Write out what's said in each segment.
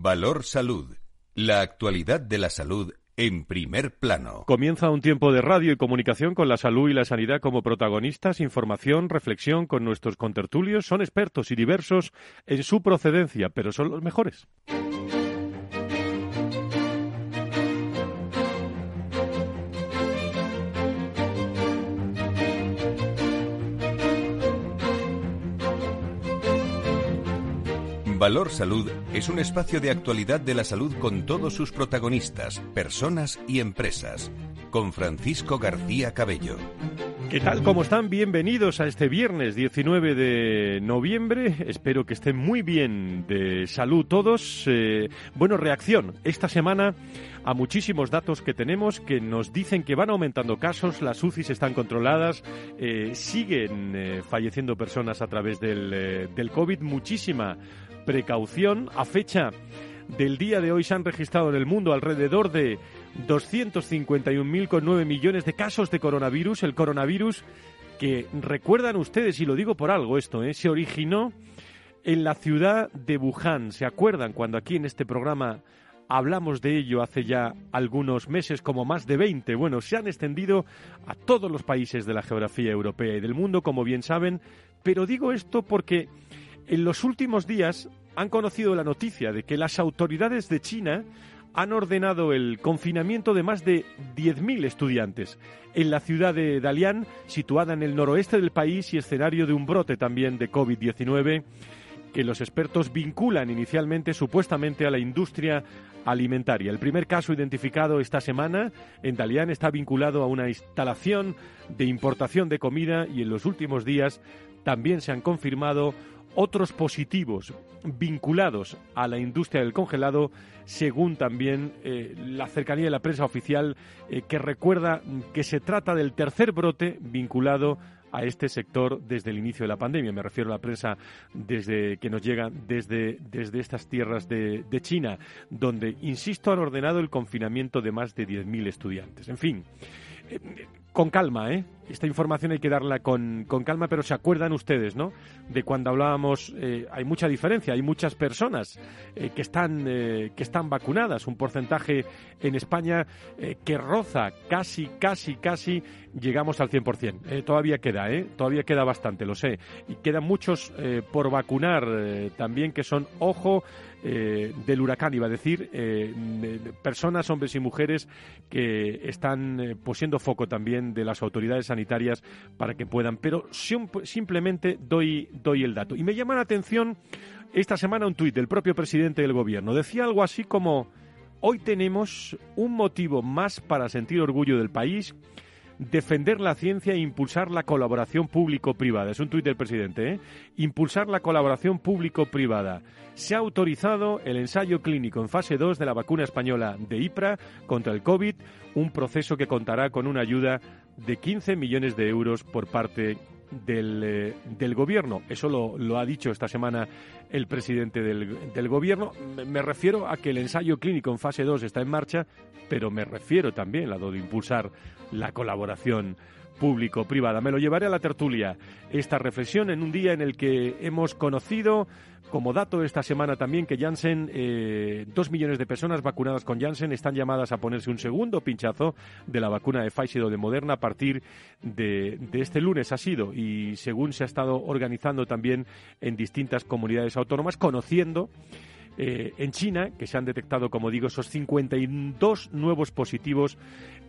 Valor Salud. La actualidad de la salud en primer plano. Comienza un tiempo de radio y comunicación con la salud y la sanidad como protagonistas, información, reflexión con nuestros contertulios. Son expertos y diversos en su procedencia, pero son los mejores. Valor Salud es un espacio de actualidad de la salud con todos sus protagonistas, personas y empresas. Con Francisco García Cabello. ¿Qué tal? ¿Cómo están? Bienvenidos a este viernes 19 de noviembre. Espero que estén muy bien de salud todos. Eh, bueno, reacción. Esta semana a muchísimos datos que tenemos que nos dicen que van aumentando casos, las UCIs están controladas, eh, siguen eh, falleciendo personas a través del, del COVID. Muchísima precaución. A fecha del día de hoy se han registrado en el mundo alrededor de 251.009 millones de casos de coronavirus. El coronavirus que recuerdan ustedes, y lo digo por algo esto, ¿eh? se originó en la ciudad de Wuhan. ¿Se acuerdan cuando aquí en este programa hablamos de ello hace ya algunos meses, como más de 20? Bueno, se han extendido a todos los países de la geografía europea y del mundo, como bien saben, pero digo esto porque en los últimos días han conocido la noticia de que las autoridades de China han ordenado el confinamiento de más de 10.000 estudiantes en la ciudad de Dalian, situada en el noroeste del país y escenario de un brote también de COVID-19 que los expertos vinculan inicialmente supuestamente a la industria alimentaria. El primer caso identificado esta semana en Dalian está vinculado a una instalación de importación de comida y en los últimos días también se han confirmado otros positivos vinculados a la industria del congelado, según también eh, la cercanía de la prensa oficial, eh, que recuerda que se trata del tercer brote vinculado a este sector desde el inicio de la pandemia. Me refiero a la prensa desde que nos llega desde, desde estas tierras de, China, donde, insisto, han ordenado el confinamiento de más de 10.000 estudiantes. En fin, eh, con calma, ¿eh? Esta información hay que darla con, con, calma, pero se acuerdan ustedes, ¿no? De cuando hablábamos, eh, hay mucha diferencia, hay muchas personas eh, que, están, eh, que están vacunadas, un porcentaje en España que roza casi, casi, casi, llegamos al 100%. Eh, todavía queda. Todavía queda bastante, lo sé. Y quedan muchos por vacunar también que son, ojo, del huracán, iba a decir, personas, hombres y mujeres que están eh, pues siendo foco también de las autoridades sanitarias para que puedan, pero simplemente doy, doy el dato. Y me llama la atención esta semana un tuit del propio presidente del gobierno. Decía algo así como, hoy tenemos un motivo más para sentir orgullo del país defender la ciencia e impulsar la colaboración público-privada. Es un tuit del presidente, ¿eh? Impulsar la colaboración público-privada. Se ha autorizado el ensayo clínico en fase 2 de la vacuna española de IPRA contra el COVID, un proceso que contará con una ayuda de 15 millones de euros por parte del, eh, gobierno. Eso lo, ha dicho esta semana el presidente del, gobierno. Me, me, refiero a que el ensayo clínico en fase 2 está en marcha, pero me refiero también a lo de impulsar la colaboración público-privada. Me lo llevaré a la tertulia esta reflexión en un día en el que hemos conocido como dato esta semana también que Janssen, eh, dos millones de personas vacunadas con Janssen están llamadas a ponerse un segundo pinchazo de la vacuna de Pfizer o de Moderna a partir de, de este lunes ha sido y según se ha estado organizando también en distintas comunidades autónomas, conociendo eh, en China, que se han detectado, como digo, esos 52 nuevos positivos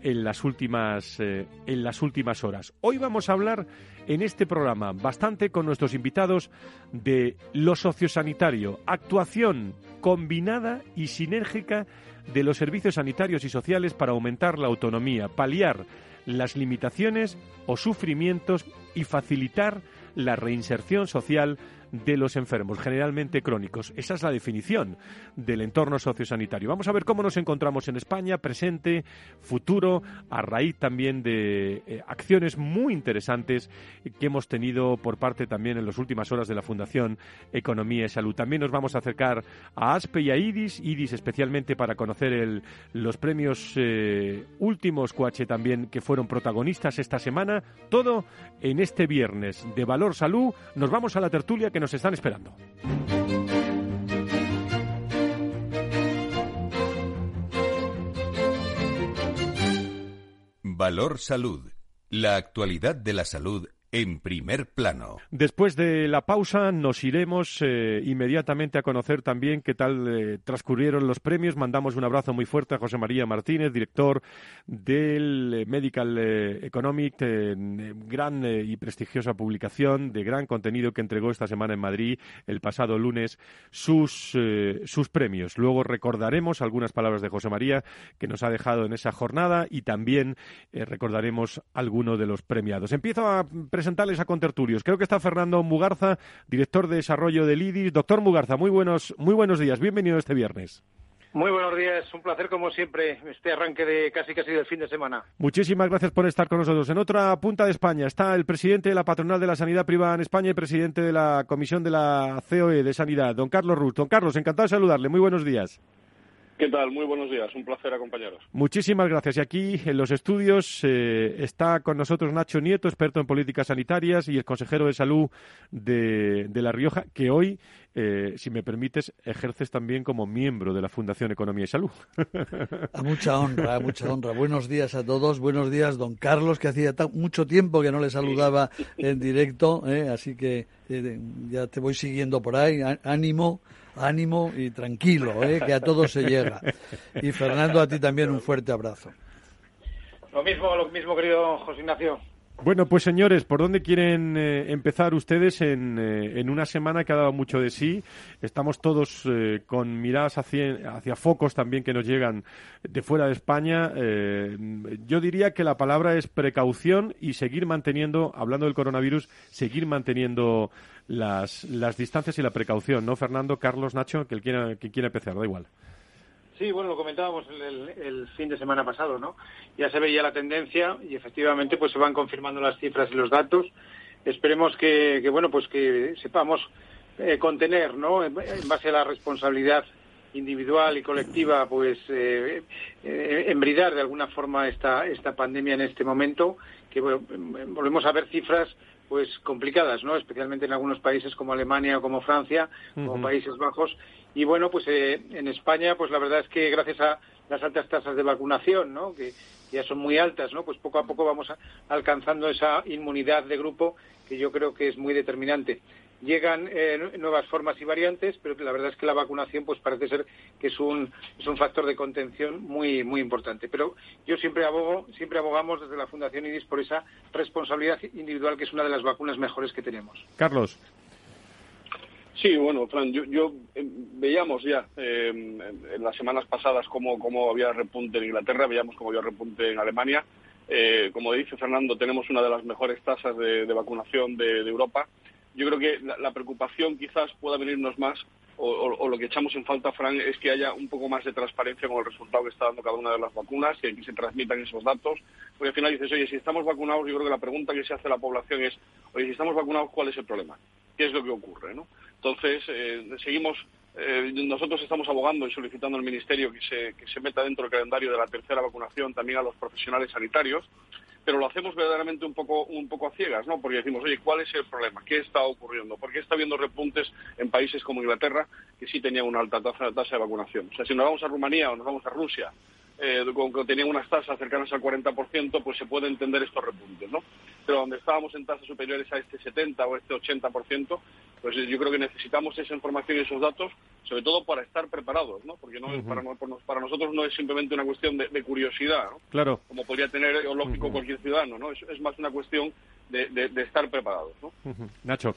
en las últimas eh, en las últimas horas. Hoy vamos a hablar en este programa bastante con nuestros invitados de lo sociosanitario, actuación combinada y sinérgica de los servicios sanitarios y sociales para aumentar la autonomía, paliar las limitaciones o sufrimientos y facilitar la reinserción social de los enfermos, generalmente crónicos. Esa es la definición del entorno sociosanitario. Vamos a ver cómo nos encontramos en España, presente, futuro, a raíz también de eh, acciones muy interesantes que hemos tenido por parte también en las últimas horas de la Fundación Economía y Salud. También nos vamos a acercar a ASPE y a IDIS, IDIS especialmente para conocer el, los premios eh, últimos Coache también que fueron protagonistas esta semana. Todo en este viernes de Valor Salud. Nos vamos a la tertulia que nos están esperando. Valor Salud. La actualidad de la salud en primer plano. Después de la pausa nos iremos eh, inmediatamente a conocer también qué tal eh, transcurrieron los premios. Mandamos un abrazo muy fuerte a José María Martínez, director del eh, Medical Economic, gran y prestigiosa publicación de gran contenido que entregó esta semana en Madrid el pasado lunes sus, sus premios. Luego recordaremos algunas palabras de José María que nos ha dejado en esa jornada y también recordaremos alguno de los premiados. Empiezo a presentarles a contertulios. Creo que está Fernando Mugarza, director de desarrollo del IDIS. Doctor Mugarza, muy buenos, muy buenos días. Bienvenido este viernes. Muy buenos días, un placer como siempre este arranque de casi casi del fin de semana. Muchísimas gracias por estar con nosotros. En otra punta de España está el presidente de la Patronal de la Sanidad Privada en España y presidente de la Comisión de la COE de Sanidad, don Carlos Ruz. Don Carlos, encantado de saludarle. Muy buenos días. ¿Qué tal? Muy buenos días. Un placer acompañaros. Muchísimas gracias. Y aquí en los estudios eh, está con nosotros Nacho Nieto, experto en políticas sanitarias y el consejero de salud de, La Rioja, que hoy, eh, si me permites, ejerces también como miembro de la Fundación Economía y Salud. A mucha honra, a mucha honra. Buenos días a todos. Buenos días, don Carlos, que hacía mucho tiempo que no le saludaba en directo. Eh, así que ya te voy siguiendo por ahí. Ánimo ánimo y tranquilo, ¿eh? que a todos se llega. Y Fernando, a ti también un fuerte abrazo. Lo mismo, lo mismo, querido José Ignacio. Bueno, pues señores, ¿por dónde quieren eh, empezar ustedes en, eh, en, una semana que ha dado mucho de sí? Estamos todos eh, con miradas hacia, hacia, focos también que nos llegan de fuera de España. yo diría que la palabra es precaución y seguir manteniendo, hablando del coronavirus, seguir manteniendo las, las distancias y la precaución, ¿no? Fernando, Carlos, Nacho, que quiera, que quiera empezar, da igual. Sí, bueno, lo comentábamos el, fin de semana pasado, ¿no? Ya se veía la tendencia y efectivamente pues se van confirmando las cifras y los datos. Esperemos que, bueno, pues que sepamos eh, contener, ¿no? En, base a la responsabilidad individual y colectiva, pues eh, eh, embridar de alguna forma esta, esta pandemia en este momento, que volvemos a ver cifras pues complicadas, ¿no? Especialmente en algunos países como Alemania o como Francia, como Países Bajos, y bueno, pues eh, en España, pues la verdad es que gracias a las altas tasas de vacunación, ¿no? Que, ya son muy altas, ¿no? Pues poco a poco vamos alcanzando esa inmunidad de grupo que yo creo que es muy determinante. Llegan eh, nuevas formas y variantes, pero la verdad es que la vacunación, pues parece ser que es un, es un factor de contención muy, muy importante. Pero yo siempre abogo, siempre abogamos desde la Fundación IDIS por esa responsabilidad individual que es una de las vacunas mejores que tenemos. Carlos. Sí, bueno, Fran, yo, eh, veíamos ya eh, en las semanas pasadas cómo, cómo, había repunte en Inglaterra, veíamos cómo había repunte en Alemania. Eh, como dice Fernando, tenemos una de las mejores tasas de, vacunación de, Europa. Yo creo que la, preocupación quizás pueda venirnos más, o, lo que echamos en falta, Fran, es que haya un poco más de transparencia con el resultado que está dando cada una de las vacunas, que aquí se transmitan esos datos. Porque al final dices, oye, si estamos vacunados, yo creo que la pregunta que se hace a la población es, oye, si estamos vacunados, ¿cuál es el problema? ¿Qué es lo que ocurre? ¿no? Entonces, eh, seguimos, eh, nosotros estamos abogando y solicitando al Ministerio que se, que se meta dentro del calendario de la tercera vacunación también a los profesionales sanitarios, pero lo hacemos verdaderamente un poco, un poco a ciegas, ¿no? Porque decimos, oye, ¿cuál es el problema? ¿Qué está ocurriendo? ¿Por qué está habiendo repuntes en países como Inglaterra que sí tenían una alta tasa, tasa de vacunación? O sea, si nos vamos a Rumanía o nos vamos a Rusia, eh, con que tenían unas tasas cercanas al 40%, pues se puede entender estos repuntes, ¿no? Pero donde estábamos en tasas superiores a este 70 o este 80%, pues yo creo que necesitamos esa información y esos datos, sobre todo para estar preparados, ¿no? Porque no, para, para, nosotros no es simplemente una cuestión de, curiosidad, ¿no? Claro. Como podría tener o lógico cualquier ciudadano, ¿no? Es, más una cuestión de, de, estar preparados, ¿no? Nacho.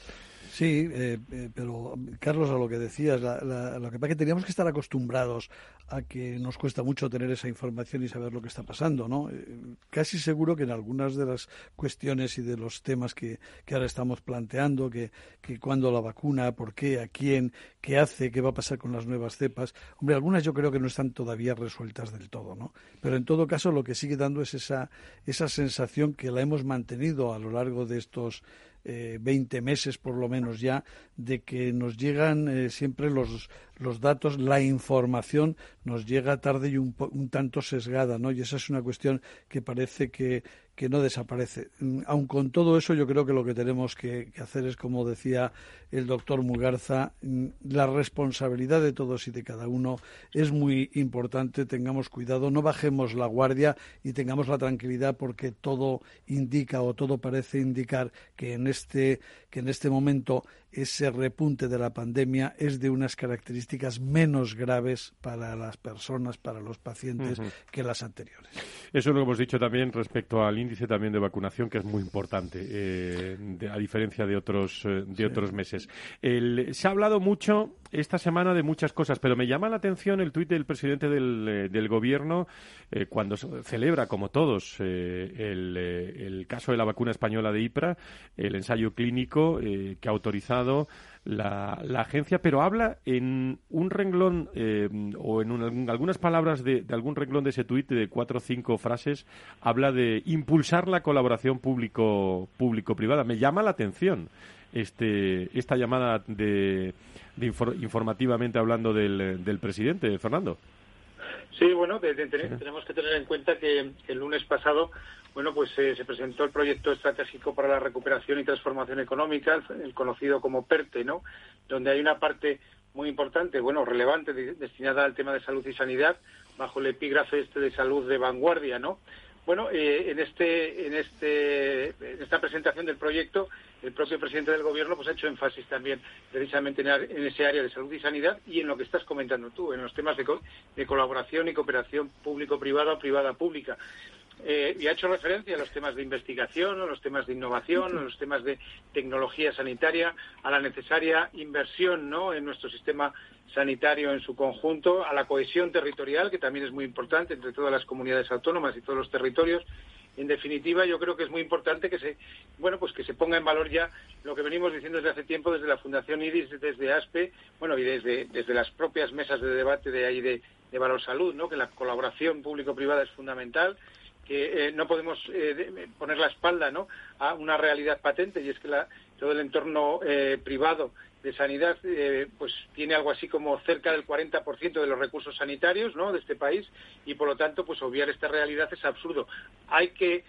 Sí, eh, eh, pero Carlos, a lo que decías, lo que pasa es que teníamos que estar acostumbrados a que nos cuesta mucho tener esa información y saber lo que está pasando, ¿no? Eh, casi seguro que en algunas de las cuestiones y de los temas que, que ahora estamos planteando, que, que cuándo la vacuna, por qué, a quién, qué hace, qué va a pasar con las nuevas cepas, hombre, algunas yo creo que no están todavía resueltas del todo, ¿no? Pero en todo caso lo que sigue dando es esa, esa sensación que la hemos mantenido a lo largo de estos eh, 20 meses por lo menos ya, de que nos llegan eh, siempre los, los datos, la información nos llega tarde y un, un tanto sesgada, ¿no? Y esa es una cuestión que parece que, que no desaparece. Mm, aun con todo eso, yo creo que lo que tenemos que, hacer es, como decía el doctor Mugarza, mm, la responsabilidad de todos y de cada uno es muy importante. Tengamos cuidado, no bajemos la guardia y tengamos la tranquilidad porque todo indica o todo parece indicar que en este, que en este momento ese repunte de la pandemia es de unas características menos graves para las personas, para los pacientes, que las anteriores. Eso es lo que hemos dicho también respecto al índice también de vacunación, que es muy importante, eh, a diferencia de otros, eh, de otros meses. se ha hablado mucho esta semana de muchas cosas, pero me llama la atención el tuit del presidente del, eh, del Gobierno cuando celebra, como todos, el, el, caso de la vacuna española de IPRA, el ensayo clínico que ha autorizado la, la, agencia, pero habla en un renglón eh, o en, algunas palabras de, algún renglón de ese tuit de cuatro o cinco frases, habla de impulsar la colaboración público-privada. Me llama la atención este, esta llamada de, informativamente hablando del presidente, Fernando. Sí, bueno, tenemos que tener en cuenta que el lunes pasado bueno, pues eh, se presentó el proyecto estratégico para la recuperación y transformación económica, el, conocido como PERTE, ¿no? Donde hay una parte muy importante, bueno, relevante, destinada al tema de salud y sanidad, bajo el epígrafe este de salud de vanguardia, ¿no? Bueno, eh, en este, en este, esta presentación del proyecto, el propio presidente del gobierno pues ha hecho énfasis también precisamente en, ese área de salud y sanidad y en lo que estás comentando tú, en los temas de, de colaboración y cooperación público-privada privada-pública. Eh, y ha hecho referencia a los temas de investigación, a los temas de innovación, a los temas de tecnología sanitaria, a la necesaria inversión ¿no? en nuestro sistema sanitario en su conjunto, a la cohesión territorial, que también es muy importante entre todas las comunidades autónomas y todos los territorios. En definitiva, yo creo que es muy importante que se, bueno, pues que se ponga en valor ya lo que venimos diciendo desde hace tiempo desde la Fundación IRIS, desde ASPE, bueno, y desde, desde las propias mesas de debate de ahí de, de Valor Salud, ¿no? Que la colaboración público-privada es fundamental que eh, no podemos eh, poner la espalda a una realidad patente y es que la, todo el entorno eh, privado de sanidad pues tiene algo así como cerca del 40% de los recursos sanitarios de este país y por lo tanto pues obviar esta realidad es absurdo. Hay que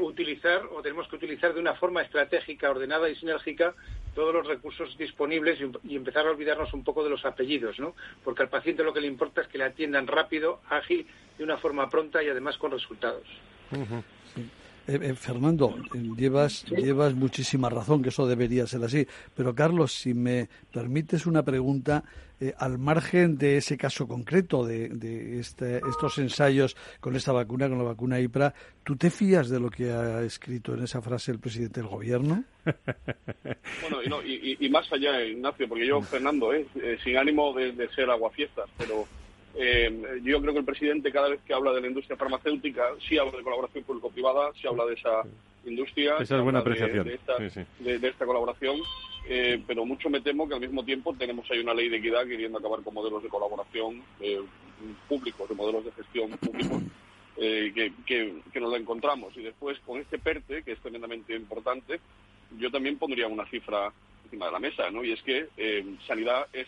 utilizar o tenemos que utilizar de una forma estratégica, ordenada y sinérgica todos los recursos disponibles y, empezar a olvidarnos un poco de los apellidos, ¿no? Porque al paciente lo que le importa es que le atiendan rápido, ágil, de una forma pronta y además con resultados. Eh, eh, Fernando, llevas, llevas muchísima razón, que eso debería ser así. Pero, Carlos, si me permites una pregunta, eh, al margen de ese caso concreto, de, este, estos ensayos con esta vacuna, con la vacuna IPRA, ¿tú te fías de lo que ha escrito en esa frase el presidente del gobierno? bueno, y, más allá, Ignacio, porque yo, Fernando, sin ánimo de, de ser aguafiestas, pero eh, yo creo que el presidente cada vez que habla de la industria farmacéutica sí habla de colaboración público-privada, sí habla de esa industria, esa es buena apreciación. De, esta, colaboración, eh, pero mucho me temo que al mismo tiempo tenemos ahí una ley de equidad queriendo acabar con modelos de colaboración eh, públicos, de modelos de gestión públicos. que, que, nos la encontramos. Y después, con este PERTE, que es tremendamente importante, yo también pondría una cifra encima de la mesa, ¿no? Y es que sanidad es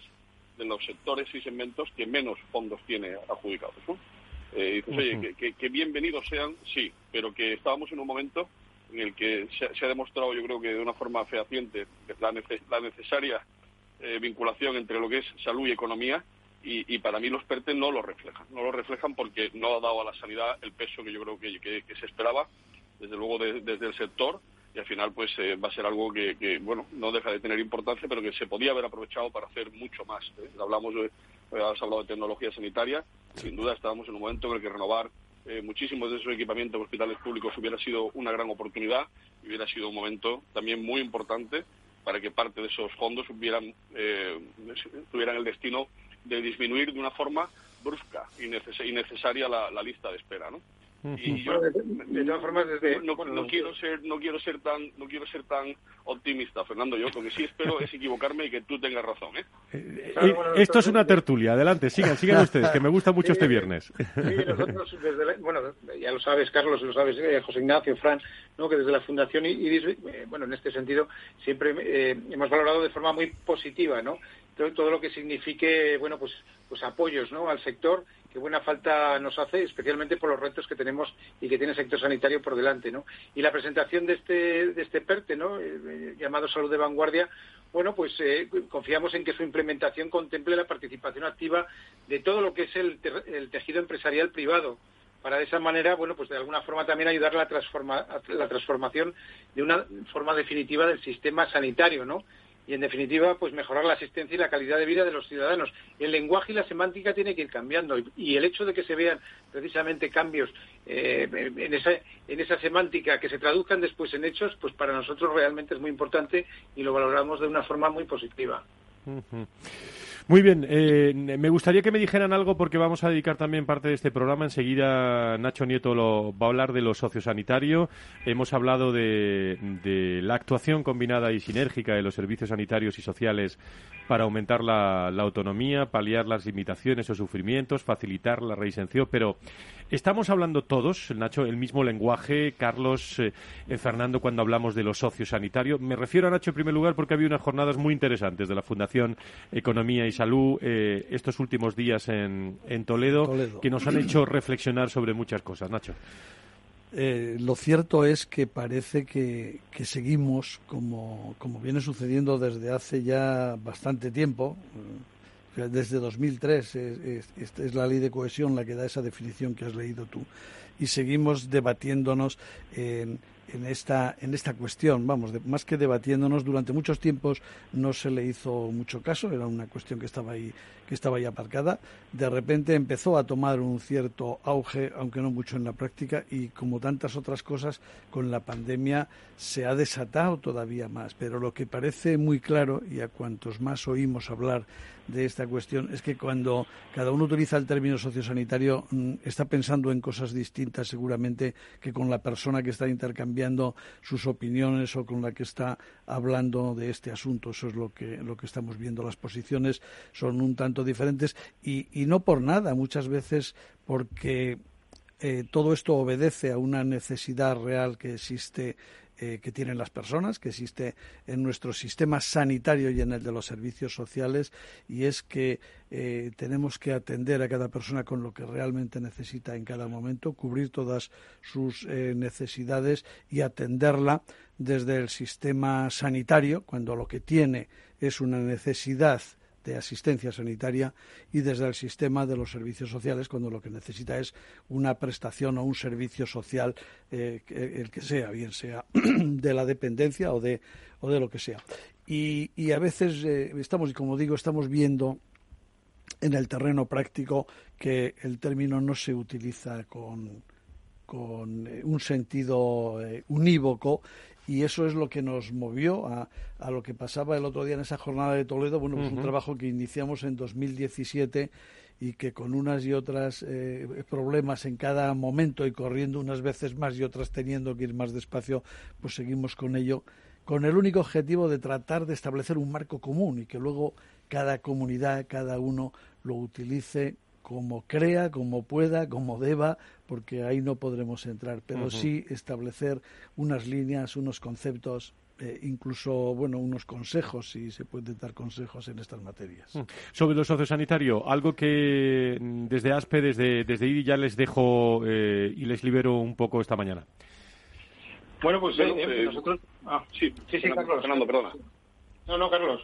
de los sectores y segmentos que menos fondos tiene adjudicados. Eh, dices, oye, que, bienvenidos sean, sí, pero que estábamos en un momento en el que se, ha demostrado, yo creo que de una forma fehaciente, la, la necesaria eh, vinculación entre lo que es salud y economía, y, para mí los PERTE no lo reflejan. No lo reflejan porque no ha dado a la sanidad el peso que yo creo que, se esperaba, desde luego desde el sector, y al final pues eh, va a ser algo que, bueno no deja de tener importancia pero que se podía haber aprovechado para hacer mucho más ¿eh? hablamos de, has hablado de tecnología sanitaria sin duda estábamos en un momento en el que renovar eh, muchísimos de esos equipamientos de hospitales públicos hubiera sido una gran oportunidad y hubiera sido un momento también muy importante para que parte de esos fondos hubieran tuvieran el destino de disminuir de una forma brusca y, necesaria la, la lista de espera ¿no? Y yo de, todas formas desde no, quiero ser no quiero ser tan no quiero ser tan optimista Fernando. Yo lo que sí espero es equivocarme y que tú tengas razón ¿eh? eh, eh esto es una tertulia. Adelante sigan sigan ustedes que me gusta mucho este viernes. sí nosotros desde bueno ya lo sabes Carlos lo sabes eh, José Ignacio Fran no que desde la fundación y, bueno en este sentido siempre hemos valorado de forma muy positiva no todo, lo que signifique, bueno, pues, pues apoyos, ¿no? Al sector que buena falta nos hace, especialmente por los retos que tenemos y que tiene el sector sanitario por delante, ¿no? Y la presentación de este, de este PERTE, ¿no? Eh, llamado Salud de Vanguardia, bueno, pues eh, confiamos en que su implementación contemple la participación activa de todo lo que es el, tejido empresarial privado, para de esa manera, bueno, pues de alguna forma también ayudar a la, transforma, la transformación de una forma definitiva del sistema sanitario, ¿no? Y en definitiva pues mejorar la asistencia y la calidad de vida de los ciudadanos. El lenguaje y la semántica tiene que ir cambiando y, el hecho de que se vean precisamente cambios eh, en, esa, en esa semántica que se traduzcan después en hechos, pues para nosotros realmente es muy importante y lo valoramos de una forma muy positiva. Muy bien, eh, me gustaría que me dijeran algo porque vamos a dedicar también parte de este programa. Enseguida Nacho Nieto lo, va a hablar de lo sociosanitario. Hemos hablado de, la actuación combinada y sinérgica de los servicios sanitarios y sociales para aumentar la, autonomía, paliar las limitaciones o sufrimientos, facilitar la reinserción, pero estamos hablando todos, Nacho, el mismo lenguaje, Carlos, eh, eh, Fernando, cuando hablamos de lo sociosanitario. Me refiero a Nacho en primer lugar porque había unas jornadas muy interesantes de la Fundación Economía y salud eh, estos últimos días en, Toledo, que nos han hecho reflexionar sobre muchas cosas. Nacho. Eh, lo cierto es que parece que, seguimos, como, viene sucediendo desde hace ya bastante tiempo, desde 2003 es, es, la ley de cohesión la que da esa definición que has leído tú, y seguimos debatiéndonos en en esta, en esta cuestión. Vamos, más que debatiéndonos, durante muchos tiempos no se le hizo mucho caso, era una cuestión que estaba ahí, que estaba ahí aparcada. De repente empezó a tomar un cierto auge, aunque no mucho en la práctica, y como tantas otras cosas, con la pandemia se ha desatado todavía más. Pero lo que parece muy claro, y a cuantos más oímos hablar de esta cuestión es que cuando cada uno utiliza el término sociosanitario mm, está pensando en cosas distintas seguramente que con la persona que está intercambiando sus opiniones o con la que está hablando de este asunto. Eso es lo que, lo que estamos viendo. Las posiciones son un tanto diferentes y, y no por nada, muchas veces porque eh, todo esto obedece a una necesidad real que existe eh, que tienen las personas, que existe en nuestro sistema sanitario y en el de los servicios sociales, y es que eh, tenemos que atender a cada persona con lo que realmente necesita en cada momento, cubrir todas sus eh, necesidades y atenderla desde el sistema sanitario, cuando lo que tiene es una necesidad de asistencia sanitaria y desde el sistema de los servicios sociales cuando lo que necesita es una prestación o un servicio social eh, el que sea bien sea de la dependencia o de o de lo que sea. Y, a veces eh, estamos como digo estamos viendo en el terreno práctico que el término no se utiliza con con eh, un sentido unívoco y eso es lo que nos movió a, a, lo que pasaba el otro día en esa jornada de Toledo. Bueno, pues un trabajo que iniciamos en 2017 y que con unas y otras eh, problemas en cada momento y corriendo unas veces más y otras teniendo que ir más despacio, pues seguimos con ello, con el único objetivo de tratar de establecer un marco común y que luego cada comunidad, cada uno lo utilice como crea, como pueda, como deba, porque ahí no podremos entrar, pero sí establecer unas líneas, unos conceptos, eh, incluso bueno unos consejos si se pueden dar consejos en estas materias. Mm. Sobre lo sociosanitario, algo que mm, desde ASPE, desde, desde IDI ya les dejo eh, y les libero un poco esta mañana. Bueno, pues eh, nosotros... Ah, sí, sí, sí, Carlos. Fernando, perdona. No, no, Carlos.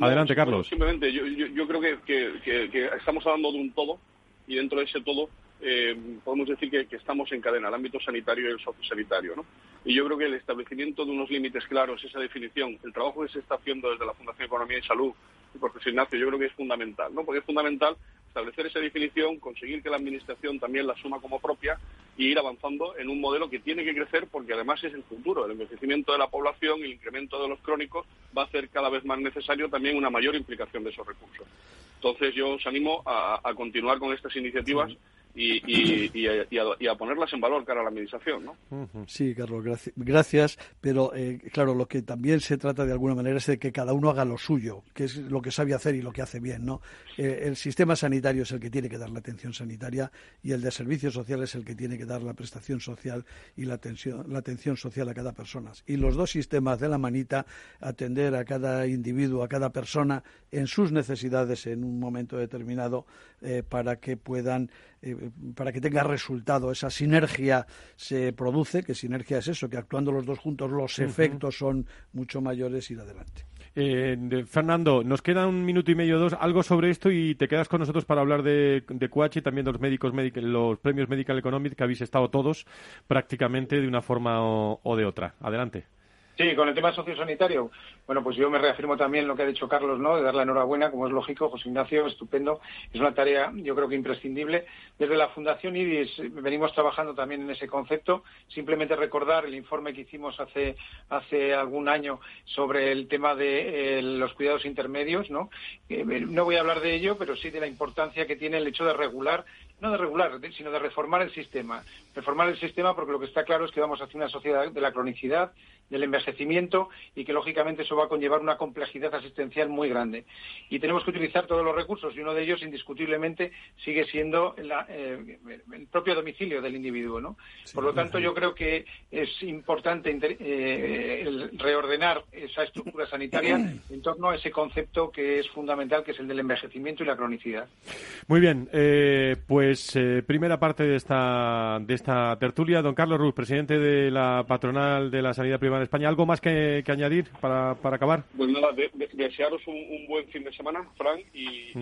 Adelante, Carlos. Simplemente, yo, yo, creo que, estamos hablando de un todo y dentro de ese todo eh, podemos decir que, estamos en cadena, el ámbito sanitario y el sociosanitario. ¿no? Y yo creo que el establecimiento de unos límites claros, esa definición, el trabajo que se está haciendo desde la Fundación Economía y Salud y por José Ignacio, yo creo que es fundamental, ¿no? porque es fundamental establecer esa definición, conseguir que la Administración también la asuma como propia y ir avanzando en un modelo que tiene que crecer porque además es el futuro. El envejecimiento de la población y el incremento de los crónicos va a hacer cada vez más necesario también una mayor implicación de esos recursos. Entonces yo os animo a, continuar con estas iniciativas y, a, ponerlas en valor cara a la administración. ¿no? Sí, Carlos, gracias. Pero eh, claro, lo que también se trata de alguna manera es de que cada uno haga lo suyo, que es lo que sabe hacer y lo que hace bien. ¿no? Eh, el sistema sanitario es el que tiene que dar la atención sanitaria y el de servicios sociales es el que tiene que dar la prestación social y la atención, la atención social a cada persona. Y los dos sistemas de la manita, atender a cada individuo, a cada persona en sus necesidades en un momento determinado eh, para que puedan eh, para que tenga resultado. Esa sinergia se produce, que sinergia es eso, que actuando los dos juntos los efectos son mucho mayores y de adelante. Eh, Fernando, nos queda un minuto y medio, dos, algo sobre esto y te quedas con nosotros para hablar de, de y también de los médicos, los premios Medical Economics que habéis estado todos prácticamente de una forma o de otra. Adelante. Sí, con el tema sociosanitario, bueno, pues yo me reafirmo también lo que ha dicho Carlos, ¿no? De dar la enhorabuena, como es lógico, José Ignacio, estupendo. Es una tarea, yo creo que imprescindible. Desde la Fundación IDIS venimos trabajando también en ese concepto. Simplemente recordar el informe que hicimos hace, hace algún año sobre el tema de eh, los cuidados intermedios, ¿no? Eh, no voy a hablar de ello, pero sí de la importancia que tiene el hecho de regular no de regular, sino de reformar el sistema. Reformar el sistema porque lo que está claro es que vamos hacia una sociedad de la cronicidad, del envejecimiento y que lógicamente eso va a conllevar una complejidad asistencial muy grande. Y tenemos que utilizar todos los recursos y uno de ellos indiscutiblemente sigue siendo eh, el propio domicilio del individuo. ¿no? Por lo tanto, yo creo que es importante eh, reordenar esa estructura sanitaria en torno a ese concepto que es fundamental, que es el del envejecimiento y la cronicidad. Muy bien, eh, pues primera parte de esta, de esta tertulia. Don Carlos Ruz, presidente de la patronal de la sanidad privada en España. ¿Algo más que, añadir para, para, acabar? Pues nada, desearos un, buen fin de semana, Frank, y,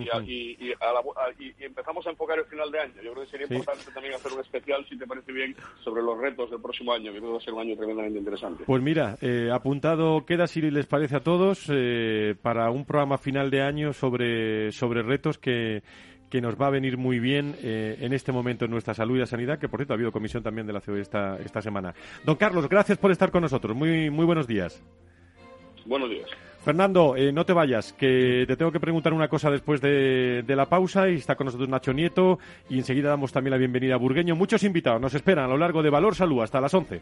empezamos a enfocar el final de año. Yo creo que sería importante también hacer un especial, si te parece bien, sobre los retos del próximo año, que creo que va a ser un año tremendamente interesante. Pues mira, eh, apuntado queda, si les parece a todos, eh, para un programa final de año sobre, sobre retos que que nos va a venir muy bien eh, en este momento en nuestra salud y la sanidad, que por cierto ha habido comisión también de la COE esta, esta semana. Don Carlos, gracias por estar con nosotros. Muy, muy buenos días. Buenos días. Fernando, eh, no te vayas, que te tengo que preguntar una cosa después de, de, la pausa y está con nosotros Nacho Nieto y enseguida damos también la bienvenida a Burgueño. Muchos invitados nos esperan a lo largo de Valor Salud hasta las 11.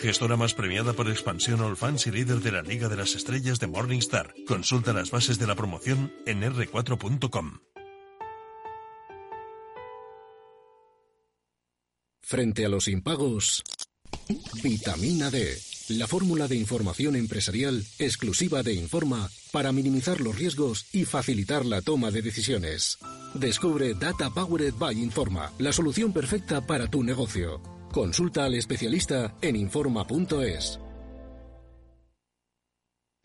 Gestora más premiada por expansión All Fans y líder de la Liga de las Estrellas de Morningstar. Consulta las bases de la promoción en r4.com. Frente a los impagos, vitamina D, la fórmula de información empresarial exclusiva de Informa para minimizar los riesgos y facilitar la toma de decisiones. Descubre Data Powered by Informa, la solución perfecta para tu negocio. Consulta al especialista en Informa.es.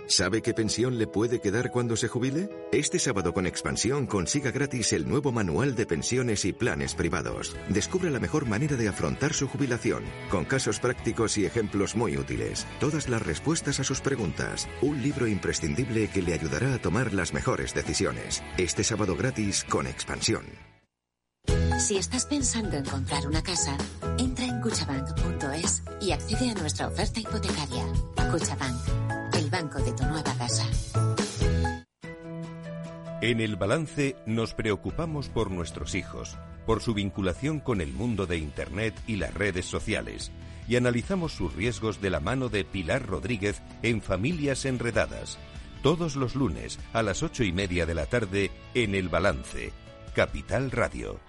¿Sabe qué pensión le puede quedar cuando se jubile? Este sábado con Expansión consiga gratis el nuevo manual de pensiones y planes privados. Descubra la mejor manera de afrontar su jubilación, con casos prácticos y ejemplos muy útiles. Todas las respuestas a sus preguntas. Un libro imprescindible que le ayudará a tomar las mejores decisiones. Este sábado gratis con Expansión. Si estás pensando en comprar una casa, entra cuchabank.es y accede a nuestra oferta hipotecaria. Cuchabank, el banco de tu nueva casa. En el balance nos preocupamos por nuestros hijos, por su vinculación con el mundo de Internet y las redes sociales, y analizamos sus riesgos de la mano de Pilar Rodríguez en Familias Enredadas, todos los lunes a las ocho y media de la tarde en el balance, Capital Radio.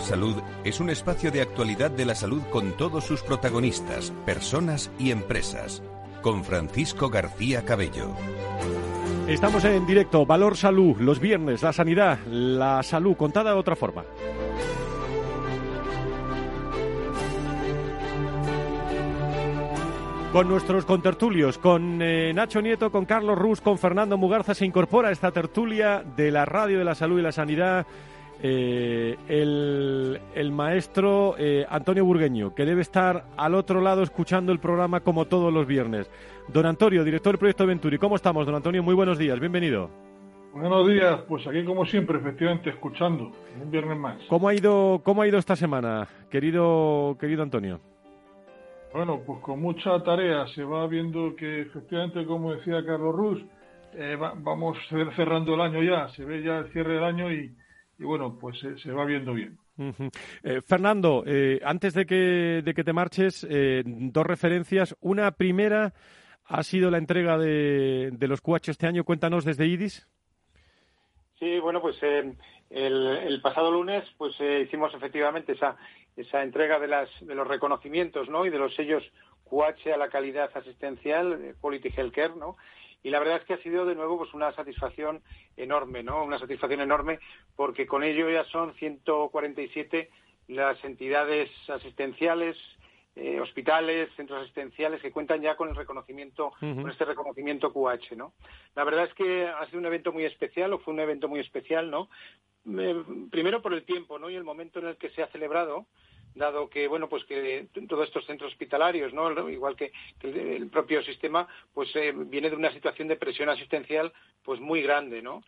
Salud es un espacio de actualidad de la salud con todos sus protagonistas, personas y empresas. Con Francisco García Cabello. Estamos en directo, Valor Salud, los viernes, la sanidad, la salud contada de otra forma. Con nuestros contertulios, con eh, Nacho Nieto, con Carlos Rus, con Fernando Mugarza, se incorpora esta tertulia de la Radio de la Salud y la Sanidad eh, el, maestro eh, Antonio Burgueño, que debe estar al otro lado escuchando el programa como todos los viernes. Don Antonio, director del proyecto Venturi, ¿cómo estamos, don Antonio? Muy buenos días, bienvenido. Buenos días, pues aquí como siempre, efectivamente, escuchando, un viernes más. ¿Cómo ha ido, cómo ha ido esta semana, querido, querido Antonio? Bueno, pues con mucha tarea, se va viendo que efectivamente, como decía Carlos Ruz, eh, vamos cerrando el año ya, se ve ya el cierre del año y, y bueno, pues se va viendo bien. Eh, Fernando, eh, antes de que, de que te marches, eh, dos referencias. Una primera ha sido la entrega de, de los cuachos este año. Cuéntanos desde IDIS. Sí, bueno, pues el, el, pasado lunes pues hicimos efectivamente esa, esa entrega de, las, de los reconocimientos ¿no? y de los sellos QH a la calidad asistencial, Quality Healthcare, ¿no? Y la verdad es que ha sido de nuevo pues una satisfacción enorme, ¿no? Una satisfacción enorme porque con ello ya son 147 las entidades asistenciales, eh, hospitales, centros asistenciales que cuentan ya con el reconocimiento, con este reconocimiento QH, ¿no? La verdad es que ha sido un evento muy especial, o fue un evento muy especial, ¿no? Eh, primero por el tiempo, ¿no? Y el momento en el que se ha celebrado, dado que bueno pues que todos estos centros hospitalarios no igual que, el propio sistema pues eh, viene de una situación de presión asistencial pues muy grande no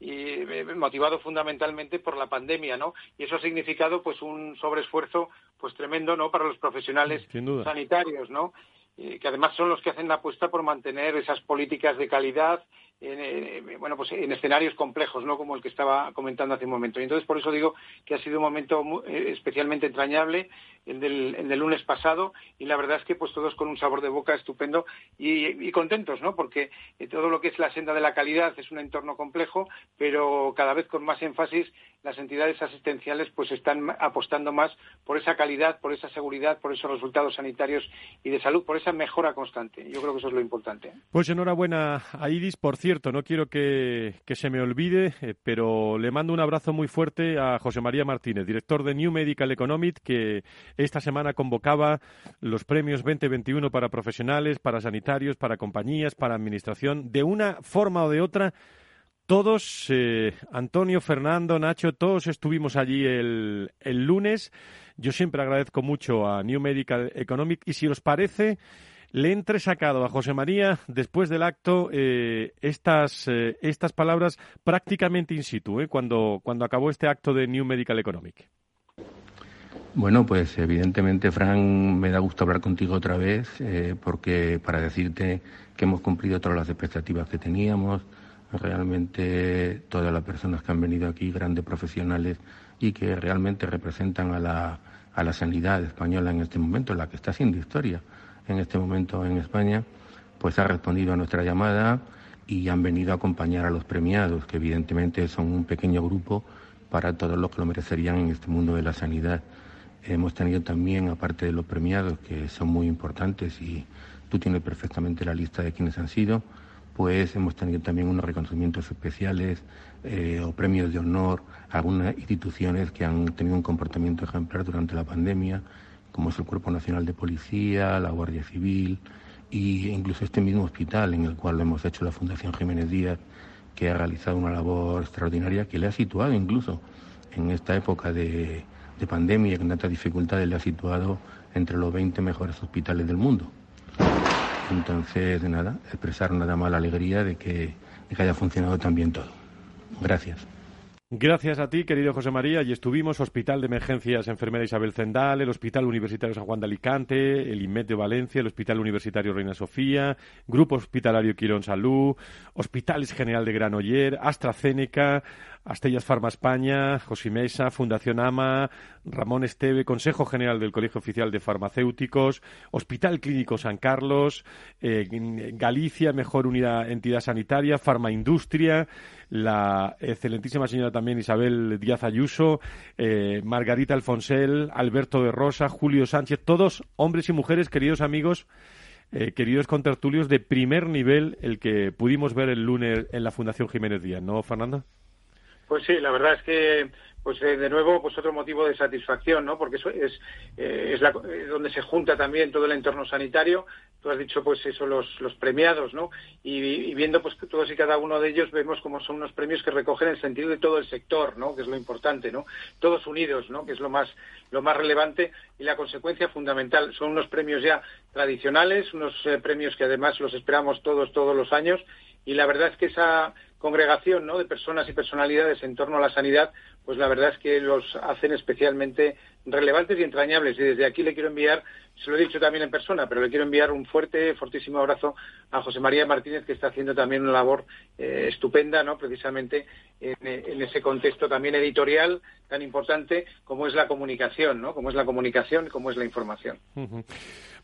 y eh, motivado fundamentalmente por la pandemia no y eso ha significado pues un sobreesfuerzo pues tremendo no para los profesionales sanitarios no que además son los que hacen la apuesta por mantener esas políticas de calidad en, bueno, pues en escenarios complejos, ¿no? Como el que estaba comentando hace un momento. Y entonces por eso digo que ha sido un momento eh, especialmente entrañable el del, lunes pasado y la verdad es que pues todos con un sabor de boca estupendo y, contentos, ¿no? Porque eh, todo lo que es la senda de la calidad es un entorno complejo, pero cada vez con más énfasis las entidades asistenciales pues están apostando más por esa calidad, por esa seguridad, por esos resultados sanitarios y de salud, por esa mejora constante. Yo creo que eso es lo importante. Pues enhorabuena a Iris. Por cierto, no quiero que, se me olvide, eh, pero le mando un abrazo muy fuerte a José María Martínez, director de New Medical Economic, que esta semana convocaba los premios 2021 para profesionales, para sanitarios, para compañías, para administración, de una forma o de otra todos, eh, Antonio, Fernando, Nacho, todos estuvimos allí el, el, lunes. Yo siempre agradezco mucho a New Medical Economic y si os parece, le he entresacado a José María después del acto eh, estas, eh, estas palabras prácticamente in situ, cuando, cuando acabó este acto de New Medical Economic. Bueno, pues evidentemente, Fran, me da gusto hablar contigo otra vez, porque para decirte que hemos cumplido todas las expectativas que teníamos, realmente todas las personas que han venido aquí, grandes profesionales y que realmente representan a la, a la sanidad española en este momento, la que está haciendo historia en este momento en España, pues ha respondido a nuestra llamada y han venido a acompañar a los premiados, que evidentemente son un pequeño grupo para todos los que lo merecerían en este mundo de la sanidad. Hemos tenido también, aparte de los premiados, que son muy importantes y tú tienes perfectamente la lista de quienes han sido, pues hemos tenido también unos reconocimientos especiales eh, o premios de honor a algunas instituciones que han tenido un comportamiento ejemplar durante la pandemia, como es el Cuerpo Nacional de Policía, la Guardia Civil e incluso este mismo hospital en el cual lo hemos hecho la Fundación Jiménez Díaz, que ha realizado una labor extraordinaria que le ha situado incluso en esta época de, de pandemia con tantas dificultades, le ha situado entre los 20 mejores hospitales del mundo. Entonces, de nada, expresar nada más la alegría de que, de que haya funcionado tan bien todo. Gracias. Gracias a ti, querido José María. Y estuvimos Hospital de Emergencias Enfermera Isabel Zendal, el Hospital Universitario San Juan de Alicante, el IMED de Valencia, el Hospital Universitario Reina Sofía, Grupo Hospitalario Quirón Salud, Hospitales General de Granoller, AstraZeneca, Astellas Farma España, Josimesa, Fundación AMA, Ramón Esteve, Consejo General del Colegio Oficial de Farmacéuticos, Hospital Clínico San Carlos, eh, Galicia, Mejor Unidad Entidad Sanitaria, Farmaindustria, la excelentísima señora también Isabel Díaz Ayuso, eh, Margarita Alfonsel, Alberto de Rosa, Julio Sánchez, todos hombres y mujeres, queridos amigos, eh, queridos contertulios de primer nivel, el que pudimos ver el lunes en la Fundación Jiménez Díaz, ¿no, Fernanda? Pues sí, la verdad es que pues eh, de nuevo pues otro motivo de satisfacción no porque eso es eh, es eh, donde se junta también todo el entorno sanitario. Tú has dicho pues eso los, los premiados no y, viendo pues todos y cada uno de ellos vemos como son unos premios que recogen el sentido de todo el sector no que es lo importante no todos unidos no que es lo más lo más relevante y la consecuencia fundamental. Son unos premios ya tradicionales unos eh, premios que además los esperamos todos todos los años. Y la verdad es que esa congregación ¿no? de personas y personalidades en torno a la sanidad, pues la verdad es que los hacen especialmente relevantes y entrañables. Y desde aquí le quiero enviar, se lo he dicho también en persona, pero le quiero enviar un fuerte, fortísimo abrazo a José María Martínez, que está haciendo también una labor eh, estupenda, ¿no? precisamente en, en, ese contexto también editorial tan importante como es la comunicación, ¿no? como es la comunicación, como es la información. Uh -huh.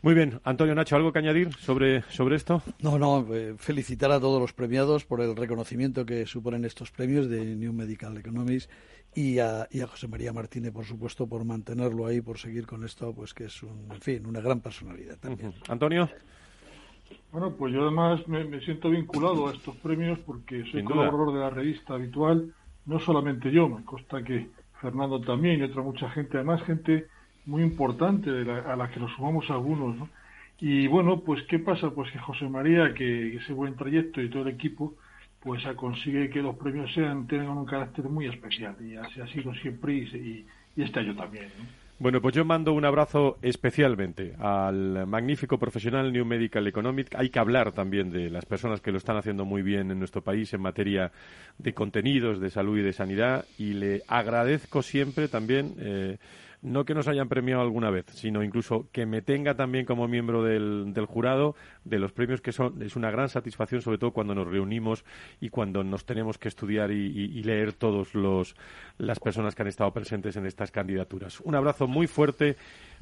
Muy bien, Antonio Nacho, ¿algo que añadir sobre, sobre esto? No, no, eh, felicitar a todos los premiados por el reconocimiento que suponen estos premios de New Medical Economics y a, y a José María Martínez, por supuesto, por mantenerlo ahí, por seguir con esto, pues que es, un, en fin, una gran personalidad también. Uh -huh. Antonio. Bueno, pues yo además me, me, siento vinculado a estos premios porque soy Sin colaborador duda. de la revista habitual, no solamente yo, me consta que Fernando también y otra mucha gente, además gente muy importante de la, a la que nos sumamos algunos, ¿no? Y bueno, pues ¿qué pasa? Pues que José María, que ese buen trayecto y todo el equipo, pues consigue que los premios sean tengan un carácter muy especial y así ha sido siempre y, y, este año también. ¿no? Bueno, pues yo mando un abrazo especialmente al magnífico profesional New Medical Economic. Hay que hablar también de las personas que lo están haciendo muy bien en nuestro país en materia de contenidos, de salud y de sanidad. Y le agradezco siempre también. Eh, no que nos hayan premiado alguna vez, sino incluso que me tenga también como miembro del, jurado de los premios que son es una gran satisfacción, sobre todo cuando nos reunimos y cuando nos tenemos que estudiar y, y, y leer todos los las personas que han estado presentes en estas candidaturas. Un abrazo muy fuerte.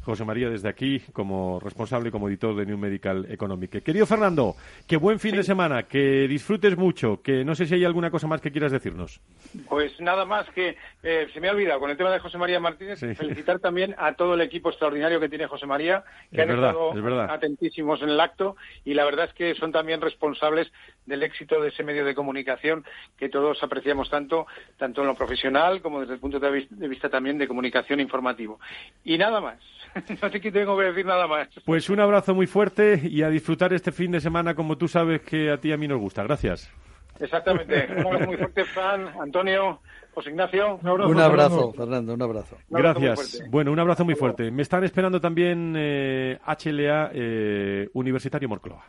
José María, desde aquí, como responsable y como editor de New Medical Economic. Querido Fernando, que buen fin sí. de semana, que disfrutes mucho, que no sé si hay alguna cosa más que quieras decirnos. Pues nada más que eh, se me ha olvidado con el tema de José María Martínez, sí. felicitar también a todo el equipo extraordinario que tiene José María, que es han verdad, estado atentísimos en el acto y la verdad es que son también responsables del éxito de ese medio de comunicación que todos apreciamos tanto, tanto en lo profesional como desde el punto de vista, de vista también de comunicación informativo. Y nada más. no te tengo que decir nada más. Pues un abrazo muy fuerte y a disfrutar este fin de semana como tú sabes que a ti y a mí nos gusta. Gracias. Exactamente. Un abrazo muy fuerte, Fran, Antonio, José Ignacio. Un abrazo, un abrazo Fernando. Un abrazo. Un abrazo Gracias. Bueno, un abrazo muy fuerte. Me están esperando también eh, HLA eh, Universitario Morcloa.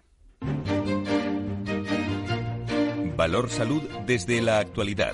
Valor Salud desde la actualidad.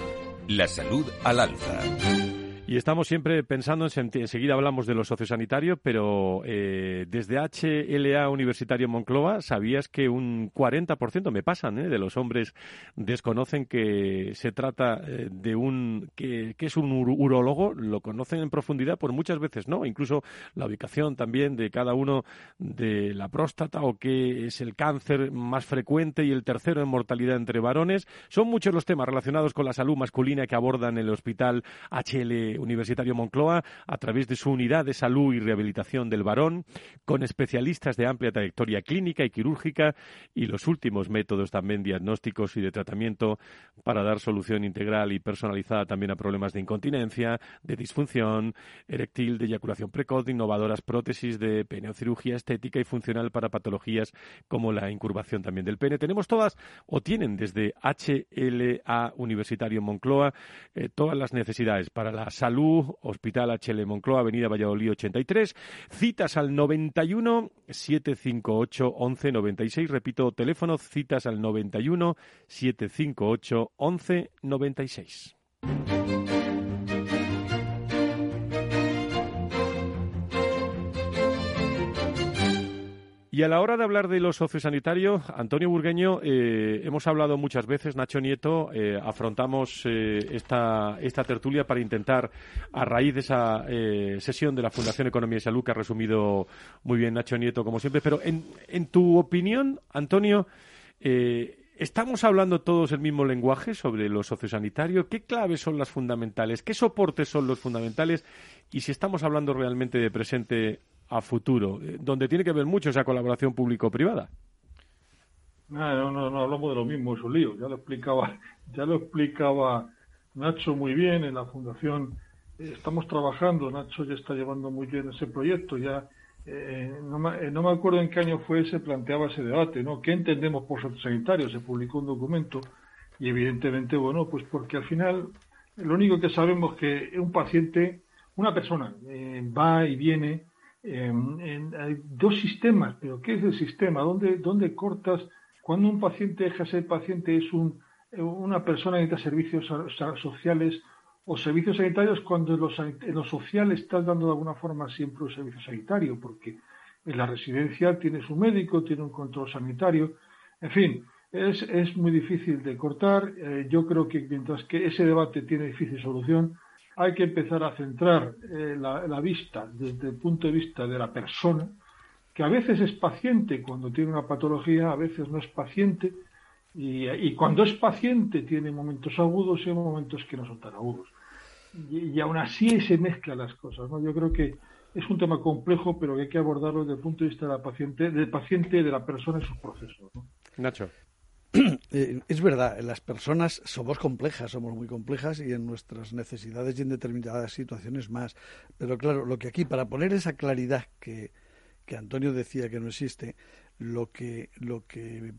La salud al alza. Y estamos siempre pensando, en, enseguida hablamos de lo sociosanitario, pero eh, desde HLA Universitario Moncloa, ¿sabías que un 40%, me pasan, eh, de los hombres desconocen que se trata eh, de un, que, es un ur urólogo? Lo conocen en profundidad, pues muchas veces no, incluso la ubicación también de cada uno de la próstata o qué es el cáncer más frecuente y el tercero en mortalidad entre varones. Son muchos los temas relacionados con la salud masculina que abordan el hospital HLA Universitario Moncloa a través de su unidad de salud y rehabilitación del varón, con especialistas de amplia trayectoria clínica y quirúrgica y los últimos métodos también diagnósticos y de tratamiento para dar solución integral y personalizada también a problemas de incontinencia, de disfunción eréctil, de eyaculación precoz, de innovadoras prótesis de peneocirugía estética y funcional para patologías como la incurvación también del pene. Tenemos todas o tienen desde HLA Universitario Moncloa eh, todas las necesidades para la salud, Hospital HL Moncloa, Avenida Valladolid 83, citas al 91 758 11 96, repito, teléfono, citas al 91 758 11 Y a la hora de hablar de los sociosanitarios, Antonio Burgueño, eh, hemos hablado muchas veces, Nacho Nieto, eh, afrontamos eh, esta, esta tertulia para intentar, a raíz de esa sesión de la Fundación Economía y Salud, que ha resumido muy bien Nacho Nieto, como siempre, pero en, en tu opinión, Antonio, ¿Estamos hablando todos el mismo lenguaje sobre lo sociosanitario? ¿Qué claves son las fundamentales? ¿Qué soportes son los fundamentales? Y si estamos hablando realmente de presente a futuro, eh, donde tiene que ver mucho esa colaboración público-privada. No, no, no, hablamos de lo mismo, es un lío. Ya lo explicaba, ya lo explicaba Nacho muy bien en la fundación. Eh, estamos trabajando, Nacho ya está llevando muy bien ese proyecto. Ya eh, no, me, no, me, acuerdo en qué año fue se planteaba ese debate, ¿no? ¿Qué entendemos por sanitario? Se publicó un documento y evidentemente, bueno, pues porque al final lo único que sabemos es que un paciente, una persona va y viene en, hay dos sistemas, pero ¿qué es el sistema? ¿Dónde, dónde cortas? Cuando un paciente deja de ser paciente es un, una persona que necesita servicios sociales o servicios sanitarios cuando en los, en los sociales estás dando de alguna forma siempre un servicio sanitario, porque en la residencia tiene su médico, tiene un control sanitario, en fin, es, es muy difícil de cortar. Eh, yo creo que mientras que ese debate tiene difícil solución, hay que empezar a centrar eh, la, vista desde el punto de vista de la persona, que a veces es paciente cuando tiene una patología, a veces no es paciente, y, cuando es paciente tiene momentos agudos y momentos que no son tan agudos. Y, aún así se mezclan las cosas. ¿no? Yo creo que es un tema complejo, pero que hay que abordarlo desde el punto de vista de la paciente, del paciente, de la persona y sus procesos. Nacho. Eh, es verdad, las personas somos complejas, somos muy complejas y en nuestras necesidades y en determinadas situaciones más. Pero claro, lo que aquí, para poner esa claridad que, que Antonio decía que no existe, lo que, lo que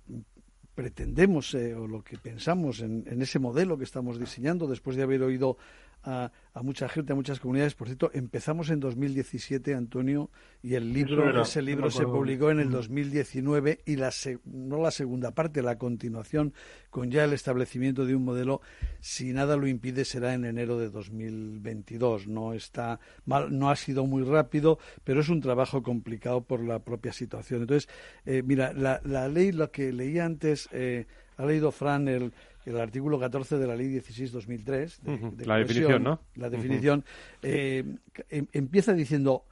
pretendemos eh, o lo que pensamos en, en, ese modelo que estamos diseñando después de haber oído a, mucha gente, a muchas comunidades. Por cierto, empezamos en 2017, Antonio, y el libro, ese libro se publicó en el 2019 y la no la segunda parte, la continuación con ya el establecimiento de un modelo, si nada lo impide, será en enero de 2022. No está mal, no ha sido muy rápido, pero es un trabajo complicado por la propia situación. Entonces, eh, mira, la, la, ley, lo que leí antes, eh, ha leído Fran el el artículo 14 de la Ley 16-2003. De, la definición, ¿no? La definición eh, em, empieza diciendo